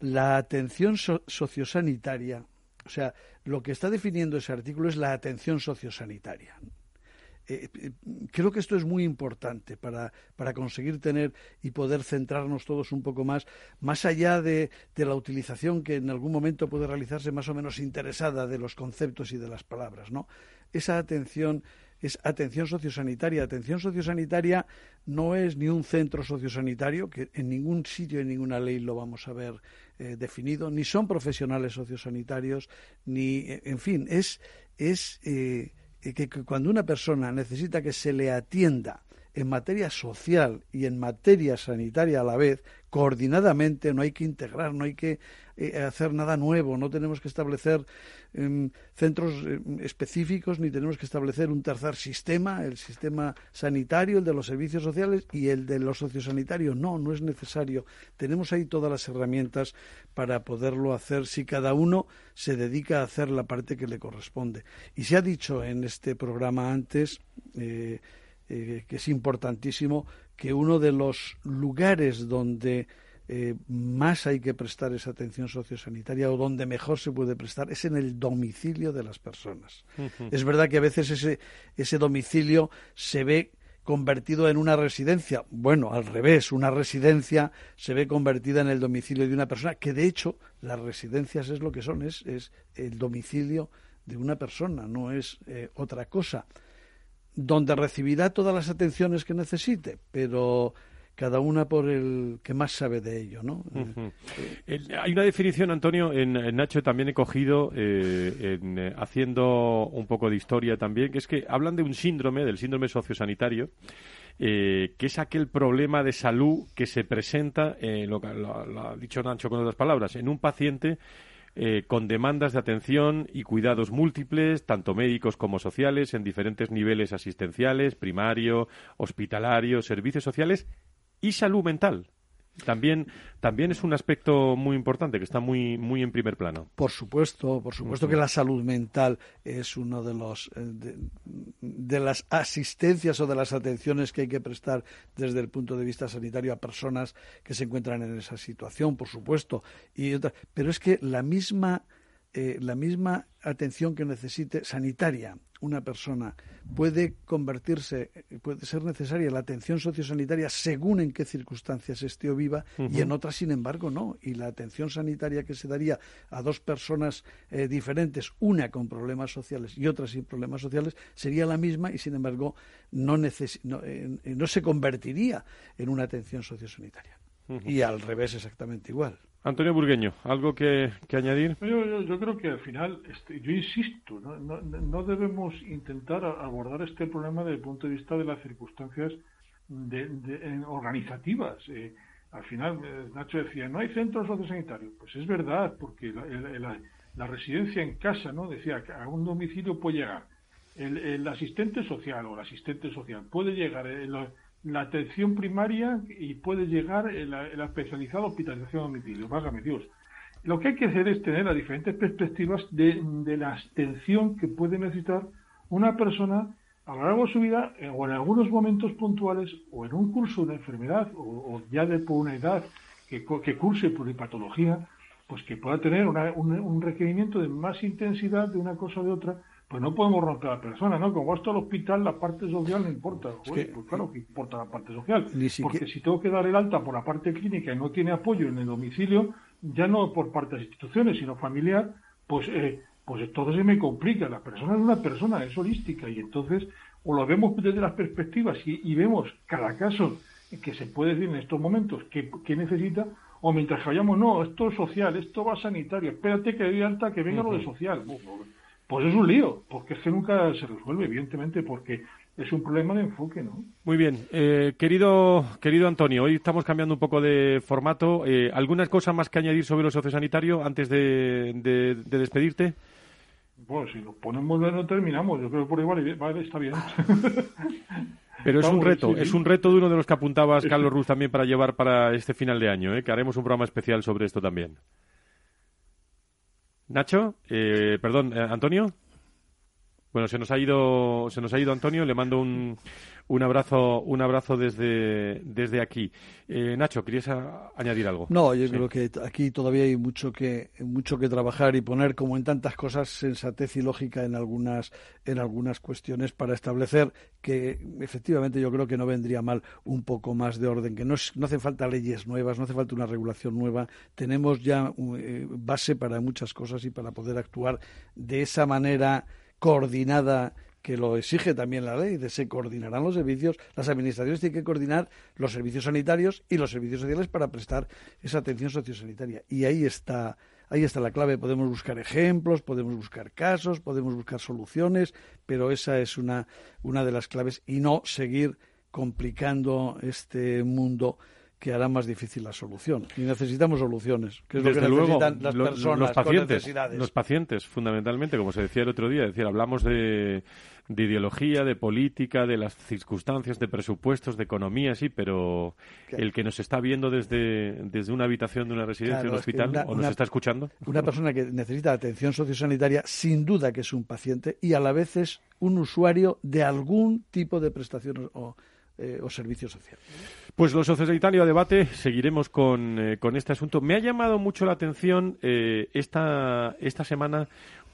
la atención sociosanitaria, o sea, lo que está definiendo ese artículo es la atención sociosanitaria. Eh, eh, creo que esto es muy importante para, para, conseguir tener y poder centrarnos todos un poco más, más allá de, de, la utilización que en algún momento puede realizarse más o menos interesada de los conceptos y de las palabras, ¿no? Esa atención es atención sociosanitaria. Atención sociosanitaria no es ni un centro sociosanitario, que en ningún sitio, en ninguna ley lo vamos a ver eh, definido, ni son profesionales sociosanitarios, ni, eh, en fin, es, es eh, que cuando una persona necesita que se le atienda en materia social y en materia sanitaria a la vez, coordinadamente, no hay que integrar, no hay que eh, hacer nada nuevo, no tenemos que establecer em, centros em, específicos ni tenemos que establecer un tercer sistema, el sistema sanitario, el de los servicios sociales y el de los sociosanitarios. No, no es necesario. Tenemos ahí todas las herramientas para poderlo hacer si cada uno se dedica a hacer la parte que le corresponde. Y se ha dicho en este programa antes, eh, que es importantísimo, que uno de los lugares donde eh, más hay que prestar esa atención sociosanitaria o donde mejor se puede prestar es en el domicilio de las personas. Es verdad que a veces ese, ese domicilio se ve convertido en una residencia. Bueno, al revés, una residencia se ve convertida en el domicilio de una persona, que de hecho las residencias es lo que son, es, es el domicilio de una persona, no es eh, otra cosa, donde recibirá todas las atenciones que necesite, pero cada una por el que más sabe de ello, ¿no? Eh, hay una definición, Antonio, en, Nacho también he cogido, eh, en, eh, haciendo un poco de historia también, que es que hablan de un síndrome, del síndrome sociosanitario, que es aquel problema de salud que se presenta, lo, lo, ha dicho Nacho con otras palabras, en un paciente con demandas de atención y cuidados múltiples, tanto médicos como sociales, en diferentes niveles asistenciales, primario, hospitalario, servicios sociales y salud mental. También, también es un aspecto muy importante que está muy, muy en primer plano. Por supuesto, por supuesto que la salud mental es uno de los eh, de, las asistencias o de las atenciones que hay que prestar desde el punto de vista sanitario a personas que se encuentran en esa situación, por supuesto. Y pero es que la misma eh, la misma atención que necesite sanitaria una persona puede convertirse, puede ser necesaria la atención sociosanitaria según en qué circunstancias esté o viva y en otras, sin embargo, no. Y la atención sanitaria que se daría a dos personas eh, diferentes, una con problemas sociales y otra sin problemas sociales, sería la misma y, sin embargo, no, eh, no se convertiría en una atención sociosanitaria. Y al revés exactamente igual. Antonio Burgueño, ¿algo que, añadir? Yo, creo que al final, este, yo insisto, ¿no? No, debemos intentar abordar este problema desde el punto de vista de las circunstancias de, organizativas. Eh, al final, eh, Nacho decía, no hay centros sociosanitarios. Pues es verdad, porque la, residencia en casa, ¿no? Decía que a un domicilio puede llegar el, asistente social o el asistente social, puede llegar el, la atención primaria y puede llegar la, especializada hospitalización a domicilio. Válgame Dios. Lo que hay que hacer es tener las diferentes perspectivas de, la atención que puede necesitar una persona a lo largo de su vida eh, o en algunos momentos puntuales o en un curso de enfermedad o, ya de por una edad que, que curse pluripatología, pues que pueda tener un requerimiento de más intensidad de una cosa o de otra pues no podemos romper a la persona, ¿no? Como esto al hospital, la parte social no importa. pues claro que importa la parte social. Porque si tengo que dar el alta por la parte clínica y no tiene apoyo en el domicilio, ya no por parte de las instituciones, sino familiar, pues, eh, pues todo se me complica. La persona es una persona, es holística, y entonces o lo vemos desde las perspectivas y, vemos cada caso que se puede decir en estos momentos que, necesita, o mientras que vayamos, no, esto es social, esto va sanitario, espérate que doy alta, que venga lo de social. Pues es un lío, porque es que nunca se resuelve, evidentemente, porque es un problema de enfoque, ¿no? Muy bien. Eh, querido, querido Antonio, hoy estamos cambiando un poco de formato. Eh, ¿Algunas cosas más que añadir sobre lo sociosanitario antes de, de, despedirte? Pues si nos ponemos no terminamos. Yo creo que por igual vale, está bien. Pero es un reto, es un reto de uno de los que apuntabas, Carlos Ruz, también para llevar para este final de año, ¿eh? que haremos un programa especial sobre esto también. Nacho, eh, perdón, eh, Antonio. Bueno, se nos ha ido, se nos ha ido Antonio. Le mando un, un abrazo, un abrazo desde, desde aquí. Eh, Nacho, ¿querías añadir algo? No, yo creo que aquí todavía hay mucho que, mucho que trabajar y poner, como en tantas cosas, sensatez y lógica en algunas, en algunas cuestiones para establecer que efectivamente yo creo que no vendría mal un poco más de orden, que no, no hace falta leyes nuevas, no hace falta una regulación nueva. Tenemos ya eh, base para muchas cosas y para poder actuar de esa manera coordinada que lo exige también la ley, de se coordinarán los servicios, las administraciones tienen que coordinar los servicios sanitarios y los servicios sociales para prestar esa atención sociosanitaria. Y ahí está, ahí está la clave. Podemos buscar ejemplos, podemos buscar casos, podemos buscar soluciones, pero esa es una, una de las claves y no seguir complicando este mundo que hará más difícil la solución. Y necesitamos soluciones, que es lo que necesitan las personas los pacientes, con Los pacientes, fundamentalmente, como se decía el otro día, decir, hablamos de, de, ideología, de política, de las circunstancias, de presupuestos, de economía, sí, pero el que nos está viendo desde, desde una habitación de una residencia, de un hospital, o nos está escuchando. Una persona que necesita atención sociosanitaria, sin duda que es un paciente y a la vez es un usuario de algún tipo de prestación o, eh, o servicio social. Pues los sociosanitarios a debate, seguiremos con, eh, con, este asunto. Me ha llamado mucho la atención eh, esta, esta semana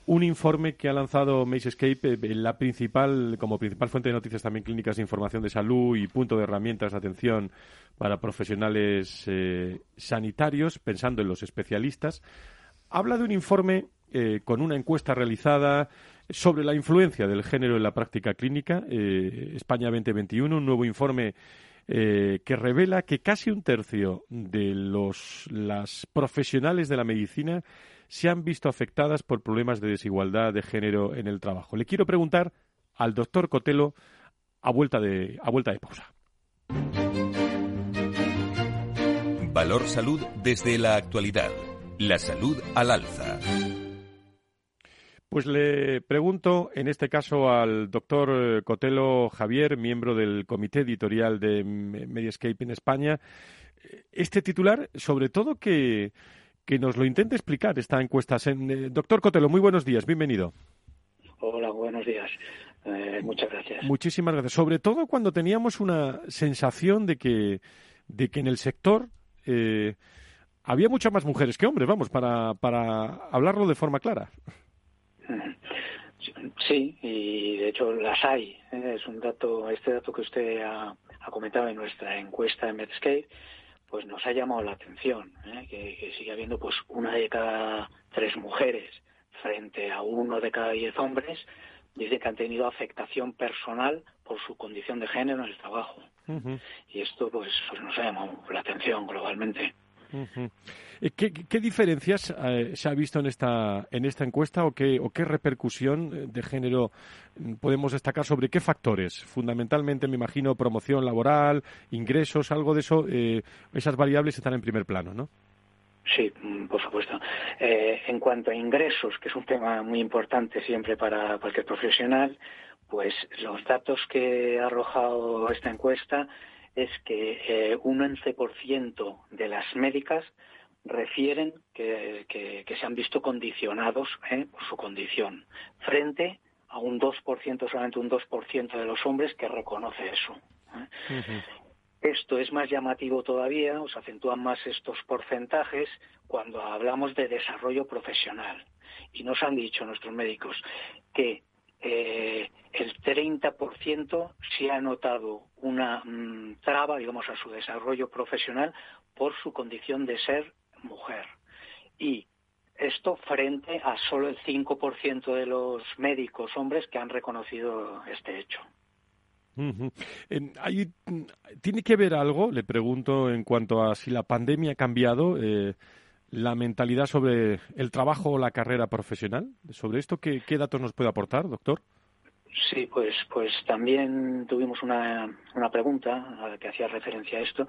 un informe que ha lanzado Escape, eh, la principal, como principal fuente de noticias también clínicas de información de salud y punto de herramientas de atención para profesionales eh, sanitarios, pensando en los especialistas. Habla de un informe eh, con una encuesta realizada sobre la influencia del género en la práctica clínica, España 2021, un nuevo informe que revela que casi un tercio de los las profesionales de la medicina se han visto afectadas por problemas de desigualdad de género en el trabajo. Le quiero preguntar al doctor Cotelo a vuelta de, a vuelta de pausa. Valor Salud desde la actualidad. La salud al alza. Pues le pregunto, en este caso, al doctor Cotelo Javier, miembro del comité editorial de Mediascape en España, este titular, sobre todo que que nos lo intente explicar esta encuesta. Eh, doctor Cotelo, muy buenos días, bienvenido. Hola, buenos días. Eh, muchas gracias. Muchísimas gracias. Sobre todo cuando teníamos una sensación de que, de que en el sector eh, había muchas más mujeres que hombres, vamos, para, para hablarlo de forma clara. Sí, y de hecho las hay. Es un dato, este dato que usted ha, ha comentado en nuestra encuesta en Medscape pues nos ha llamado la atención ¿eh? que, sigue habiendo pues una de cada tres mujeres frente a uno de cada diez hombres dice que han tenido afectación personal por su condición de género en el trabajo y esto pues, pues nos ha llamado la atención globalmente eh, ¿Qué, diferencias eh, se ha visto en esta, en esta encuesta o qué, o qué repercusión eh, de género mm, podemos destacar sobre qué factores? Fundamentalmente, me imagino, promoción laboral, ingresos, algo de eso, esas variables están en primer plano, ¿no? Sí, mm, por supuesto. en cuanto a ingresos, que es un tema muy importante siempre para cualquier profesional, pues los datos que ha arrojado esta encuesta es que eh, un 11% de las médicas refieren que, se han visto condicionados eh, por su condición, frente a un 2%, solamente un 2% de los hombres que reconoce eso. ¿eh? Esto es más llamativo todavía, os acentúan más estos porcentajes cuando hablamos de desarrollo profesional. Y nos han dicho nuestros médicos que eh, el 30% se ha notado una mm, traba, digamos, a su desarrollo profesional por su condición de ser mujer. Y esto frente a solo el 5% de los médicos hombres que han reconocido este hecho. ¿Tiene que ver algo, le pregunto, en cuanto a si la pandemia ha cambiado eh, la mentalidad sobre el trabajo o la carrera profesional? ¿Sobre esto qué, datos nos puede aportar, doctor? Sí, pues, pues también tuvimos una, una pregunta que hacía referencia a esto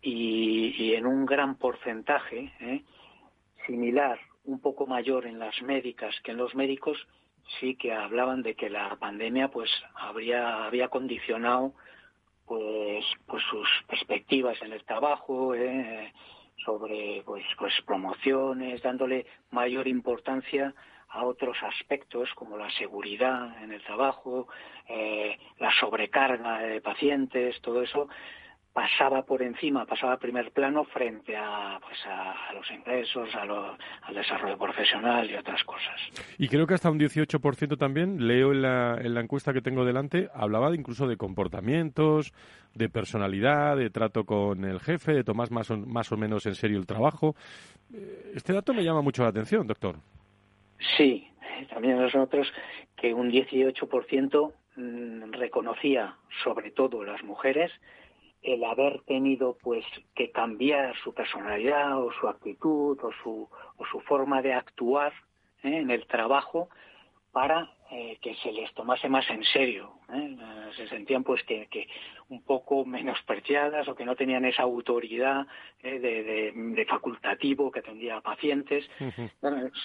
y, en un gran porcentaje, ¿eh? similar, un poco mayor en las médicas que en los médicos, sí que hablaban de que la pandemia pues habría, había condicionado pues, pues sus perspectivas en el trabajo, ¿eh? Sobre pues, pues promociones, dándole mayor importancia a otros aspectos como la seguridad en el trabajo, eh, la sobrecarga de pacientes, todo eso pasaba por encima, pasaba a primer plano frente a, pues a, los ingresos, a al desarrollo profesional y otras cosas. Y creo que hasta un 18% también, leo en la, en la encuesta que tengo delante, hablaba incluso de comportamientos, de personalidad, de trato con el jefe, de tomar más o, más o menos en serio el trabajo. Eh, este dato me llama mucho la atención, doctor. Sí, también nosotros que un 18% mm, reconocía, sobre todo las mujeres, el haber tenido pues que cambiar su personalidad o su actitud o su, o su forma de actuar ¿eh? en el trabajo para eh, que se les tomase más en serio. ¿eh? Se sentían pues que, que, un poco menospreciadas o que no tenían esa autoridad ¿eh? de, facultativo que tendría pacientes,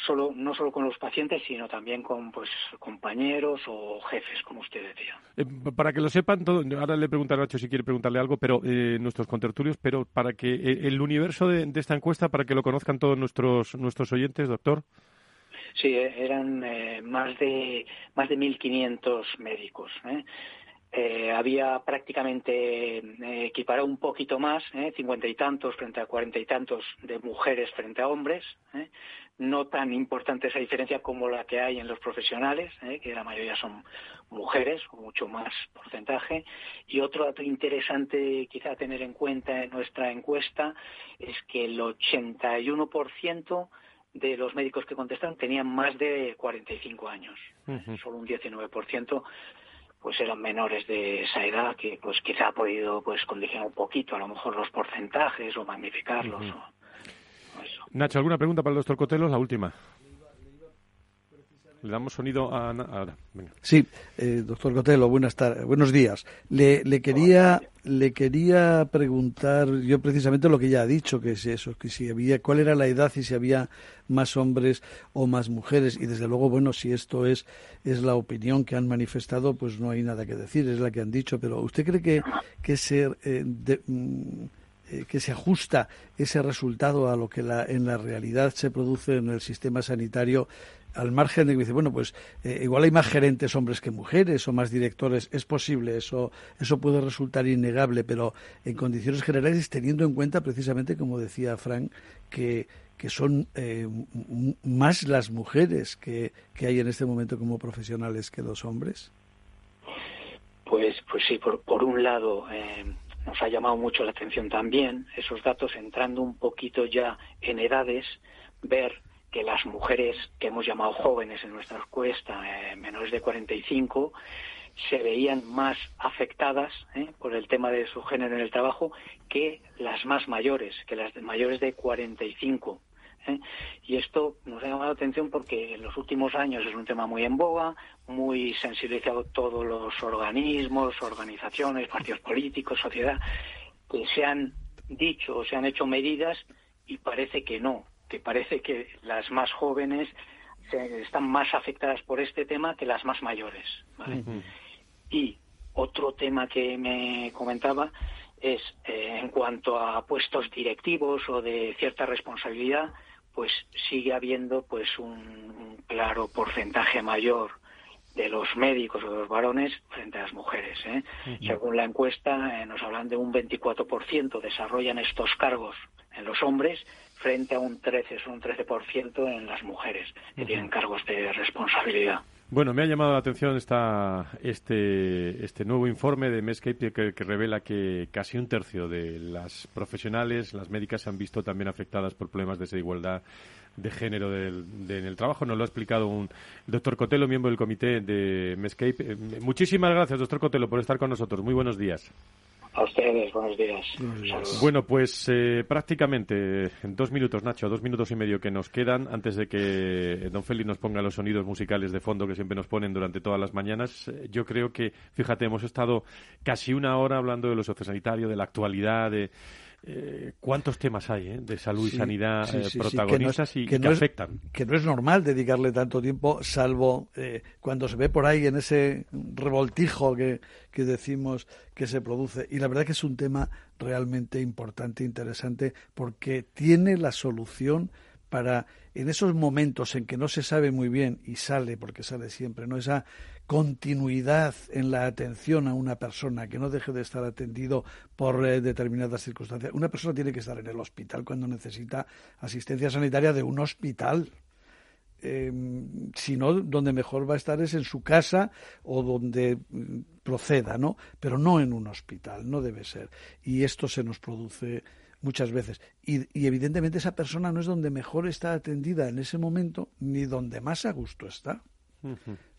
solo, no solo con los pacientes, sino también con pues compañeros o jefes, como usted decía. para que lo sepan, todo, ahora le preguntaré a Nacho si quiere preguntarle algo, pero nuestros contertulios, pero para que el universo de, de esta encuesta, para que lo conozcan todos nuestros, nuestros oyentes, doctor. Sí, eh, eran eh, más de más de 1.500 médicos. ¿eh? eh, había prácticamente eh, equiparado un poquito más, ¿eh? cincuenta y tantos frente a cuarenta y tantos de mujeres frente a hombres. No tan importante esa diferencia como la que hay en los profesionales, que la mayoría son mujeres, o mucho más porcentaje. Y otro dato interesante quizá tener en cuenta en nuestra encuesta es que el 81% de los médicos que contestan tenían más de 45 años. Solo un 19% pues eran menores de esa edad que pues quizá ha podido pues condicionar un poquito a lo mejor los porcentajes o magnificarlos. Nacho, ¿alguna pregunta para el doctor Cotelo? La última. Le damos sonido a ahora. Sí, eh, doctor Cotelo, buenas tardes, buenos días. Le, le quería le quería preguntar yo precisamente lo que ya ha dicho, que es eso, que si había cuál era la edad y si había más hombres o más mujeres y desde luego bueno si esto es es la opinión que han manifestado pues no hay nada que decir es la que han dicho pero usted cree que que se eh, mm, eh, que se ajusta ese resultado a lo que la, en la realidad se produce en el sistema sanitario al margen de que dice, bueno, pues eh, igual hay más gerentes hombres que mujeres o más directores, es posible, eso, eso puede resultar innegable, pero en condiciones generales, teniendo en cuenta precisamente, como decía Frank, que, que son eh, más las mujeres que, que, hay en este momento como profesionales que los hombres. Pues, pues sí, por, por un lado, eh, nos ha llamado mucho la atención también esos datos entrando un poquito ya en edades, ver que las mujeres que hemos llamado jóvenes en nuestra encuesta, eh, menores de 45, se veían más afectadas eh, por el tema de su género en el trabajo que las más mayores, que las mayores de 45. ¿eh? Y esto nos ha llamado la atención porque en los últimos años es un tema muy en boga, muy sensibilizado todos los organismos, organizaciones, partidos políticos, sociedad, que se han dicho o se han hecho medidas y parece que no, que parece que las más jóvenes están más afectadas por este tema que las más mayores. Y otro tema que me comentaba es eh, en cuanto a puestos directivos o de cierta responsabilidad, pues sigue habiendo pues un, claro porcentaje mayor de los médicos o de los varones frente a las mujeres. ¿eh? Según la encuesta, eh, nos hablan de un 24% desarrollan estos cargos en los hombres frente a un 13, son un 13% en las mujeres que tienen cargos de responsabilidad. Bueno, me ha llamado la atención esta, este, este nuevo informe de Medscape que, que, revela que casi un tercio de las profesionales, las médicas, se han visto también afectadas por problemas de desigualdad de género del, en el trabajo. Nos lo ha explicado un doctor Cotelo, miembro del comité de Medscape. Eh, muchísimas gracias, doctor Cotelo, por estar con nosotros. Muy buenos días. A ustedes, buenos días. Bueno, pues eh, prácticamente en dos minutos, Nacho, dos minutos y medio que nos quedan antes de que don Félix nos ponga los sonidos musicales de fondo que siempre nos ponen durante todas las mañanas. Eh, yo creo que, fíjate, hemos estado casi una hora hablando de lo sociosanitario, de la actualidad, de eh, cuántos temas hay eh, de salud y sanidad eh, protagonistas y que, afectan. que no es normal dedicarle tanto tiempo, salvo cuando se ve por ahí en ese revoltijo que, que decimos que se produce. Y la verdad que es un tema realmente importante, interesante, porque tiene la solución para en esos momentos en que no se sabe muy bien y sale porque sale siempre, no esa continuidad en la atención a una persona, que no deje de estar atendido por eh, determinadas circunstancias. Una persona tiene que estar en el hospital cuando necesita asistencia sanitaria de un hospital. Em, si no, donde mejor va a estar es en su casa o donde mm, proceda, ¿no? Pero no en un hospital, no debe ser. Y esto se nos produce muchas veces. Y, evidentemente esa persona no es donde mejor está atendida en ese momento, ni donde más a gusto está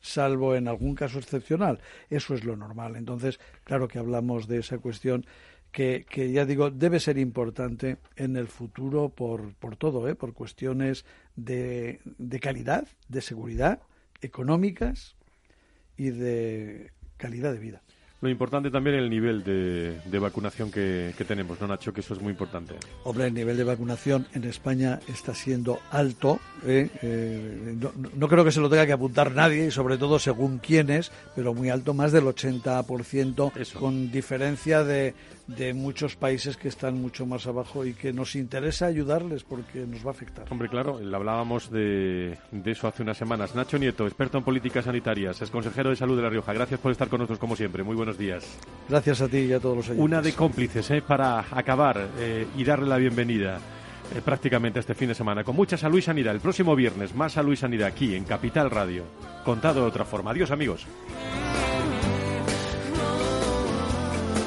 salvo en algún caso excepcional. Eso es lo normal. Entonces, claro que hablamos de esa cuestión que, que ya digo, debe ser importante en el futuro por, por todo, ¿eh? por cuestiones de, de calidad, de seguridad, económicas y de calidad de vida. Lo importante también es el nivel de, vacunación que, tenemos, ¿no, Nacho? Que eso es muy importante. Hombre, el nivel de vacunación en España está siendo alto. ¿eh? Eh, no, creo que se lo tenga que apuntar nadie, y sobre todo según quiénes, pero muy alto, más del 80%, con diferencia de, de muchos países que están mucho más abajo y que nos interesa ayudarles porque nos va a afectar. Hombre, claro, hablábamos de, de eso hace unas semanas. Nacho Nieto, experto en políticas sanitarias, es consejero de salud de La Rioja. Gracias por estar con nosotros como siempre. Muy buenos buenos días. Gracias a ti y a todos los oyentes. Una de cómplices ¿eh? para acabar eh, y darle la bienvenida eh, prácticamente este fin de semana. Con mucha salud y sanidad. El próximo viernes, más salud y sanidad aquí en Capital Radio. Contado de otra forma. Adiós, amigos.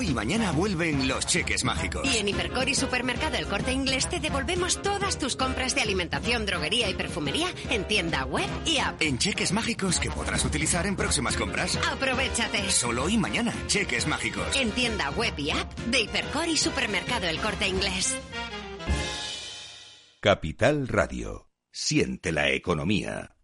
Hoy y mañana vuelven los cheques mágicos. Y en Hipercor y Supermercado El Corte Inglés te devolvemos todas tus compras de alimentación, droguería y perfumería en tienda web y app. En cheques mágicos que podrás utilizar en próximas compras. Aprovechate. Solo hoy y mañana, cheques mágicos. En tienda web y app de Hipercor y Supermercado El Corte Inglés. Capital Radio. Siente la economía.